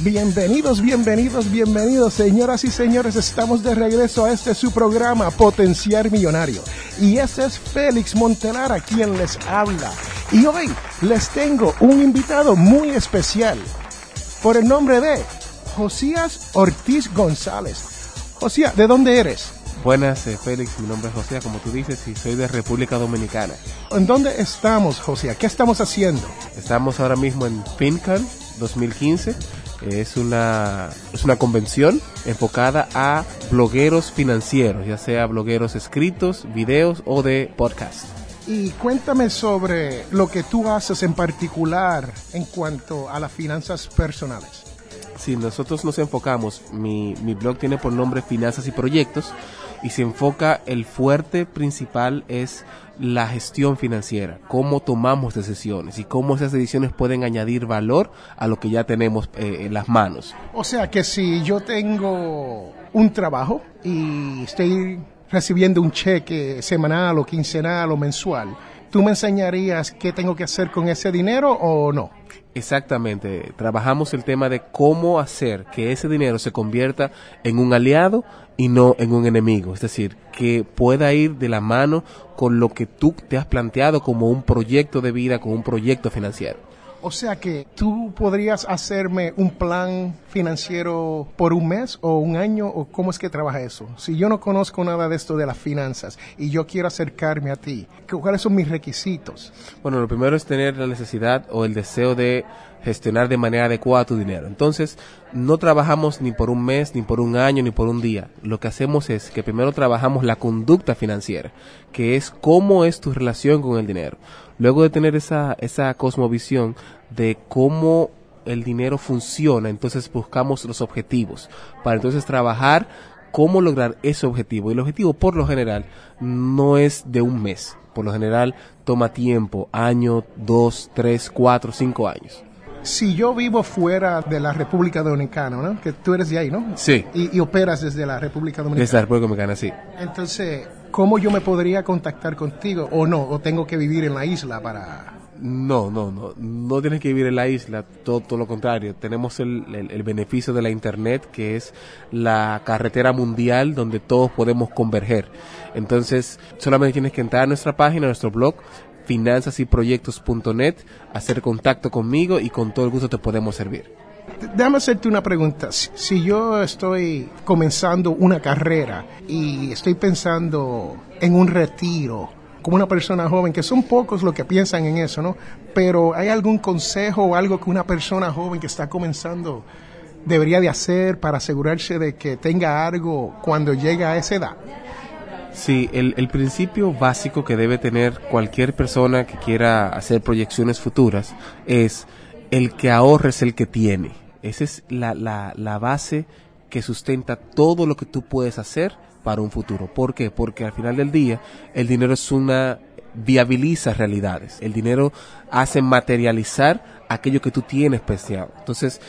Bienvenidos, bienvenidos, bienvenidos, señoras y señores. Estamos de regreso a este su programa Potenciar Millonario. Y ese es Félix Montelara quien les habla. Y hoy les tengo un invitado muy especial por el nombre de Josías Ortiz González. Josías, ¿de dónde eres? Buenas, eh, Félix. Mi nombre es José, como tú dices, y soy de República Dominicana. ¿En dónde estamos, José? ¿Qué estamos haciendo? Estamos ahora mismo en FinCon 2015 es una, es una convención enfocada a blogueros financieros, ya sea blogueros escritos, videos o de podcast. Y cuéntame sobre lo que tú haces en particular en cuanto a las finanzas personales. Sí, nosotros nos enfocamos, mi, mi blog tiene por nombre Finanzas y Proyectos y se enfoca, el fuerte principal es la gestión financiera, cómo tomamos decisiones y cómo esas decisiones pueden añadir valor a lo que ya tenemos eh, en las manos. O sea que si yo tengo un trabajo y estoy recibiendo un cheque semanal o quincenal o mensual, ¿tú me enseñarías qué tengo que hacer con ese dinero o no? Exactamente, trabajamos el tema de cómo hacer que ese dinero se convierta en un aliado y no en un enemigo, es decir, que pueda ir de la mano con lo que tú te has planteado como un proyecto de vida, como un proyecto financiero. O sea que tú podrías hacerme un plan financiero por un mes o un año o cómo es que trabaja eso. Si yo no conozco nada de esto de las finanzas y yo quiero acercarme a ti, ¿cuáles son mis requisitos? Bueno, lo primero es tener la necesidad o el deseo de gestionar de manera adecuada tu dinero. Entonces, no trabajamos ni por un mes, ni por un año, ni por un día. Lo que hacemos es que primero trabajamos la conducta financiera, que es cómo es tu relación con el dinero. Luego de tener esa, esa cosmovisión de cómo el dinero funciona, entonces buscamos los objetivos para entonces trabajar cómo lograr ese objetivo. Y el objetivo, por lo general, no es de un mes. Por lo general, toma tiempo, año, dos, tres, cuatro, cinco años. Si yo vivo fuera de la República Dominicana, ¿no? Que tú eres de ahí, ¿no? Sí. Y, y operas desde la República Dominicana. Desde la República Dominicana, sí. Entonces, ¿cómo yo me podría contactar contigo? ¿O no? ¿O tengo que vivir en la isla para...? No, no, no. No tienes que vivir en la isla, todo, lo contrario. Tenemos el, el, el, beneficio de la Internet, que es la carretera mundial donde todos podemos converger. Entonces, solamente tienes que entrar a nuestra página, a nuestro blog, finanzasyproyectos.net, hacer contacto conmigo y con todo el gusto te podemos servir. Déjame hacerte una pregunta. Si yo estoy comenzando una carrera y estoy pensando en un retiro, como una persona joven, que son pocos los que piensan en eso, ¿no? Pero ¿hay algún consejo o algo que una persona joven que está comenzando debería de hacer para asegurarse de que tenga algo cuando llegue a esa edad? Sí, el, el, principio básico que debe tener cualquier persona que quiera hacer proyecciones futuras es el que ahorre es el que tiene. Esa es la, la, la base que sustenta todo lo que tú puedes hacer para un futuro. ¿Por qué? Porque al final del día el dinero es una viabiliza realidades. El dinero hace materializar aquello que tú tienes pensado. Entonces,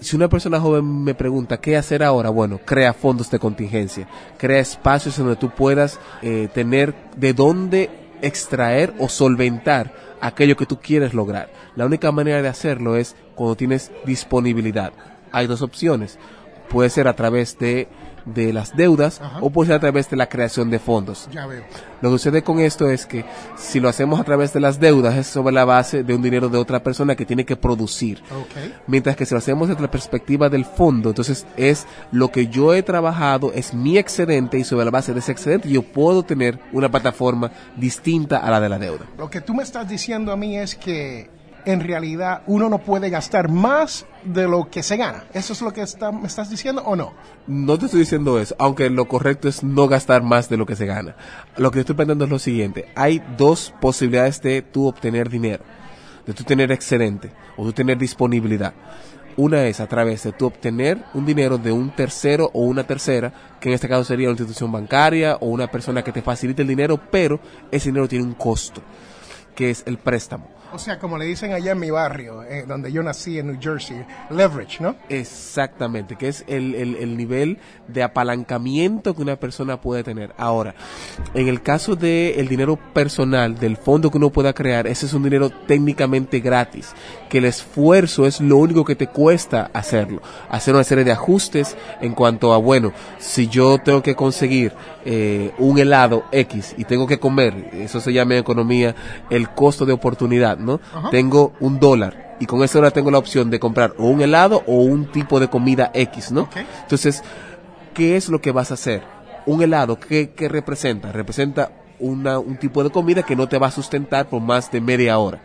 si una persona joven me pregunta qué hacer ahora, bueno, crea fondos de contingencia, crea espacios en donde tú puedas eh, tener de dónde extraer o solventar aquello que tú quieres lograr. La única manera de hacerlo es cuando tienes disponibilidad. Hay dos opciones. Puede ser a través de, de las deudas Ajá. o puede ser a través de la creación de fondos. Ya veo. Lo que sucede con esto es que si lo hacemos a través de las deudas es sobre la base de un dinero de otra persona que tiene que producir. Mientras que si lo hacemos desde la perspectiva del fondo, entonces es lo que yo he trabajado, es mi excedente y sobre la base de ese excedente yo puedo tener una plataforma distinta a la de la deuda. Lo que tú me estás diciendo a mí es que en realidad uno no puede gastar más de lo que se gana. ¿Eso es lo que está- me estás diciendo o no? No te estoy diciendo eso, aunque lo correcto es no gastar más de lo que se gana. Lo que estoy planteando es lo siguiente. Hay dos posibilidades de tú obtener dinero, de tú tener excedente o tú tener disponibilidad. Una es a través de tú obtener un dinero de un tercero o una tercera, que en este caso sería una institución bancaria o una persona que te facilite el dinero, pero ese dinero tiene un costo, que es el préstamo. O sea, como le dicen allá en mi barrio, eh, donde yo nací en New Jersey, leverage, ¿no? Exactamente, que es el, el- el nivel de apalancamiento que una persona puede tener. Ahora, en el caso del el dinero personal, del fondo que uno pueda crear, ese es un dinero técnicamente gratis, que el esfuerzo es lo único que te cuesta hacerlo. Hacer una serie de ajustes en cuanto a, bueno, si yo tengo que conseguir eh, un helado X y tengo que comer, eso se llama en economía el costo de oportunidad, ¿no? Ajá. Tengo un dólar y con eso ahora tengo la opción de comprar o un helado o un tipo de comida X, ¿no? Entonces, ¿qué es lo que vas a hacer? Un helado, ¿qué, qué representa? Representa una, un tipo de comida que no te va a sustentar por más de media hora.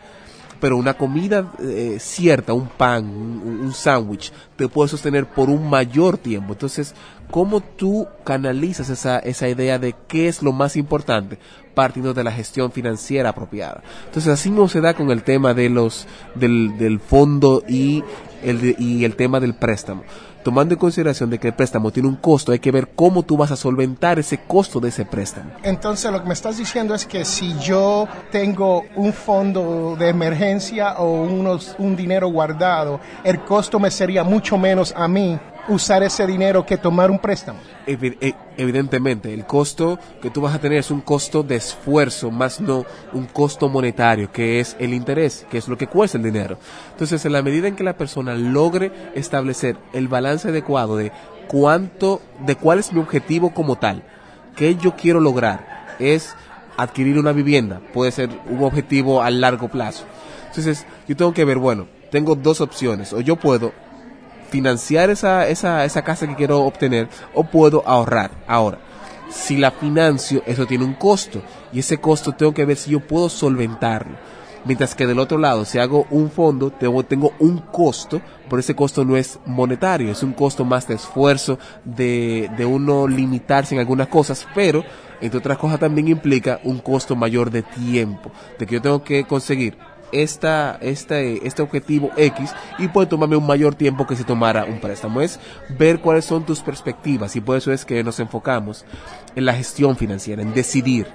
Pero una comida eh, cierta, un pan, un, un sándwich, te puede sostener por un mayor tiempo. Entonces, ¿cómo tú canalizas esa, esa idea de qué es lo más importante? partiendo de la gestión financiera apropiada. Entonces, así no se da con el tema de los, del, del fondo y el, y el tema del préstamo. Tomando en consideración de que el préstamo tiene un costo, hay que ver cómo tú vas a solventar ese costo de ese préstamo. Entonces lo que me estás diciendo es que si yo tengo un fondo de emergencia o unos, un dinero guardado, el costo me sería mucho menos a mí usar ese dinero que tomar un préstamo. Evi- e- Evidentemente, el costo que tú vas a tener es un costo de esfuerzo, más no un costo monetario, que es el interés, que es lo que cuesta el dinero. Entonces, en la medida en que la persona logre establecer el balance adecuado de cuánto, de cuál es mi objetivo como tal, qué yo quiero lograr, es adquirir una vivienda, puede ser un objetivo a largo plazo. Entonces, yo tengo que ver, bueno, tengo dos opciones, o yo puedo financiar esa, esa, esa casa que quiero obtener o puedo ahorrar. Ahora, si la financio, eso tiene un costo y ese costo tengo que ver si yo puedo solventarlo. Mientras que del otro lado, si hago un fondo, tengo, un costo, pero ese costo no es monetario, es un costo más de esfuerzo, de, de uno limitarse en algunas cosas, pero entre otras cosas también implica un costo mayor de tiempo, de que yo tengo que conseguir esta, este, este objetivo X y puede tomarme un mayor tiempo que si tomara un préstamo. Es ver cuáles son tus perspectivas y por eso es que nos enfocamos en la gestión financiera, en decidir.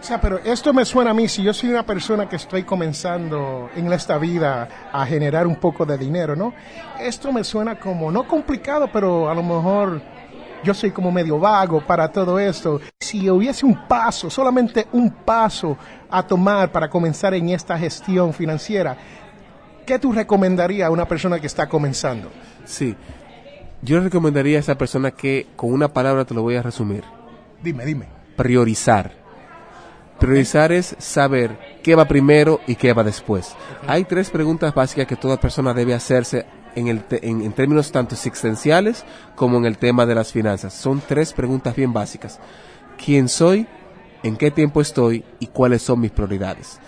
O sea, pero esto me suena a mí, si yo soy una persona que estoy comenzando en esta vida a generar un poco de dinero, ¿no? Esto me suena como, no complicado, pero a lo mejor yo soy como medio vago para todo esto. Si hubiese un paso, solamente un paso a tomar para comenzar en esta gestión financiera, ¿qué tú recomendarías a una persona que está comenzando? Sí, yo recomendaría a esa persona que con una palabra te lo voy a resumir. Dime, dime. Priorizar. Priorizar es saber qué va primero y qué va después. Hay tres preguntas básicas que toda persona debe hacerse en, el en, en términos tanto existenciales como en el tema de las finanzas. Son tres preguntas bien básicas. ¿Quién soy? ¿En qué tiempo estoy? ¿Y cuáles son mis prioridades?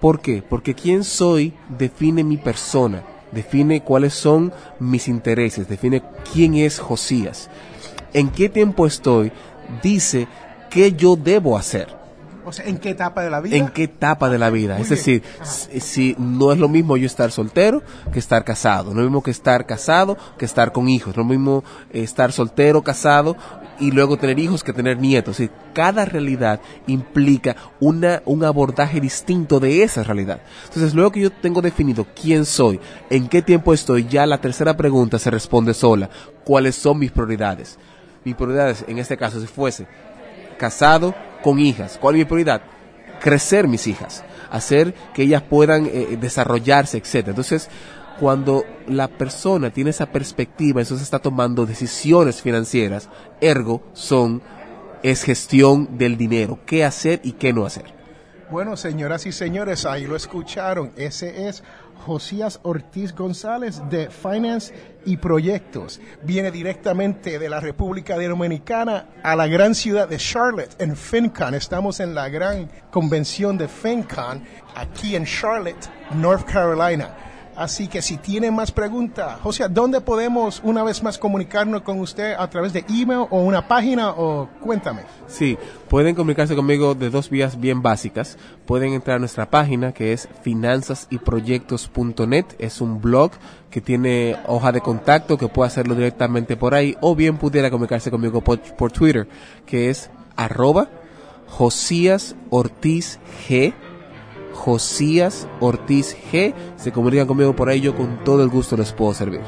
¿Por qué? Porque quién soy define mi persona, define cuáles son mis intereses, define quién es Josías. ¿En qué tiempo estoy? Dice qué yo debo hacer. O sea, ¿en qué etapa de la vida? ¿En qué etapa de la vida? Muy es decir, si, si no es lo mismo yo estar soltero que estar casado, no es lo mismo que estar casado que estar con hijos, no es lo mismo estar soltero, casado y luego tener hijos que tener nietos. Es decir, cada realidad implica una, un abordaje distinto de esa realidad. Entonces, luego que yo tengo definido quién soy, en qué tiempo estoy, ya la tercera pregunta se responde sola. ¿Cuáles son mis prioridades? Mis prioridades, en este caso, si fuese casado con hijas. ¿Cuál es mi prioridad? Crecer mis hijas. hacer que ellas puedan eh, desarrollarse, etcétera. Entonces, cuando la persona tiene esa perspectiva, entonces está tomando decisiones financieras, ergo son es gestión del dinero, qué hacer y qué no hacer. Bueno, señoras y señores, ahí lo escucharon. Ese es Josías Ortiz González de Finance y Proyectos. Viene directamente de la República Dominicana a la gran ciudad de Charlotte, en FinCon. Estamos en la gran convención de FinCon aquí en Charlotte, North Carolina. Así que si tienen más preguntas, José, ¿dónde podemos una vez más comunicarnos con usted a través de email o una página o cuéntame? Sí, pueden comunicarse conmigo de dos vías bien básicas. Pueden entrar a nuestra página que es finanzasyproyectos.net, es un blog que tiene hoja de contacto que puede hacerlo directamente por ahí o bien pudiera comunicarse conmigo por, por Twitter que es arroba Josías Ortiz G Josías Ortiz G. Se comunican conmigo por ahí, yo con todo el gusto les puedo servir.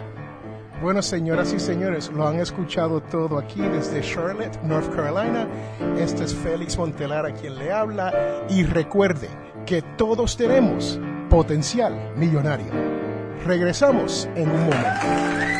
Bueno, señoras y señores, lo han escuchado todo aquí desde Charlotte, North Carolina. Este es Félix Montelar a quien le habla. Y recuerde que todos tenemos potencial millonario. Regresamos en un momento.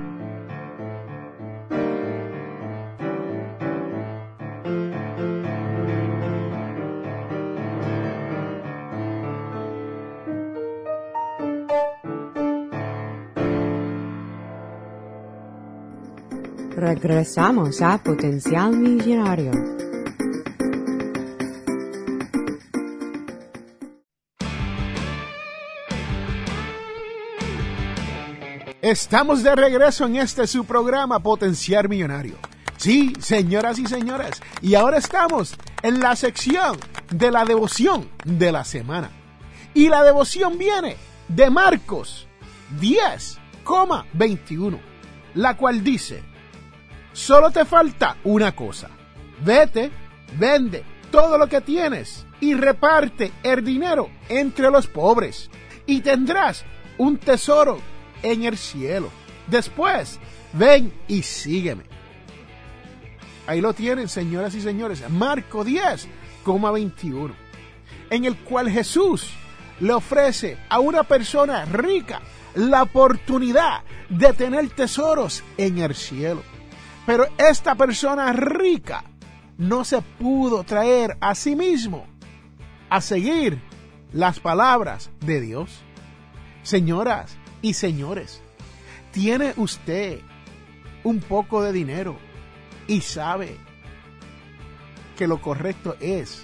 Regresamos a Potencial Millonario. Estamos de regreso en este su programa Potencial Millonario. Sí, señoras y señores, y ahora estamos en la sección de la devoción de la semana. Y la devoción viene de Marcos 10,21, la cual dice, Solo te falta una cosa. Vete, vende todo lo que tienes y reparte el dinero entre los pobres y tendrás un tesoro en el cielo. Después, ven y sígueme. Ahí lo tienen, señoras y señores, Marco 10, 21, en el cual Jesús le ofrece a una persona rica la oportunidad de tener tesoros en el cielo. Pero esta persona rica no se pudo traer a sí mismo a seguir las palabras de Dios. Señoras y señores, ¿tiene usted un poco de dinero y sabe que lo correcto es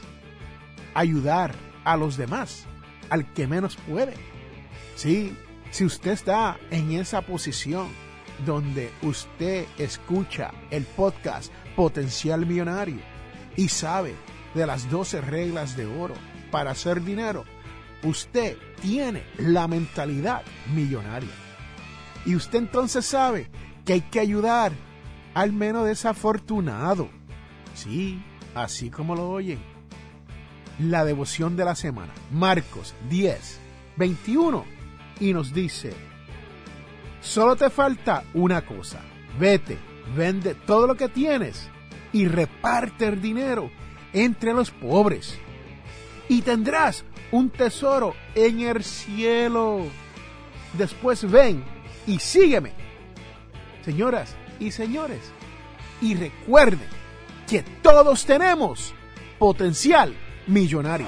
ayudar a los demás, al que menos puede? Sí, si usted está en esa posición, donde usted escucha el podcast Potencial Millonario y sabe de las 12 reglas de oro para hacer dinero, usted tiene la mentalidad millonaria. Y usted entonces sabe que hay que ayudar al menos desafortunado. Sí, así como lo oyen. La devoción de la semana, Marcos 10, 21, y nos dice, Solo te falta una cosa. Vete, vende todo lo que tienes y reparte el dinero entre los pobres. Y tendrás un tesoro en el cielo. Después ven y sígueme. Señoras y señores, y recuerden que todos tenemos potencial millonario.